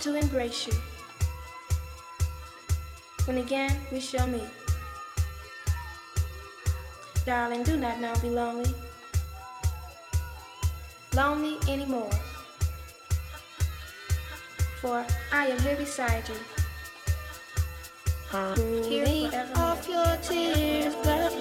To embrace you. When again we shall meet. Darling, do not now be lonely, lonely anymore, for I am here beside you. Hear off your tears, but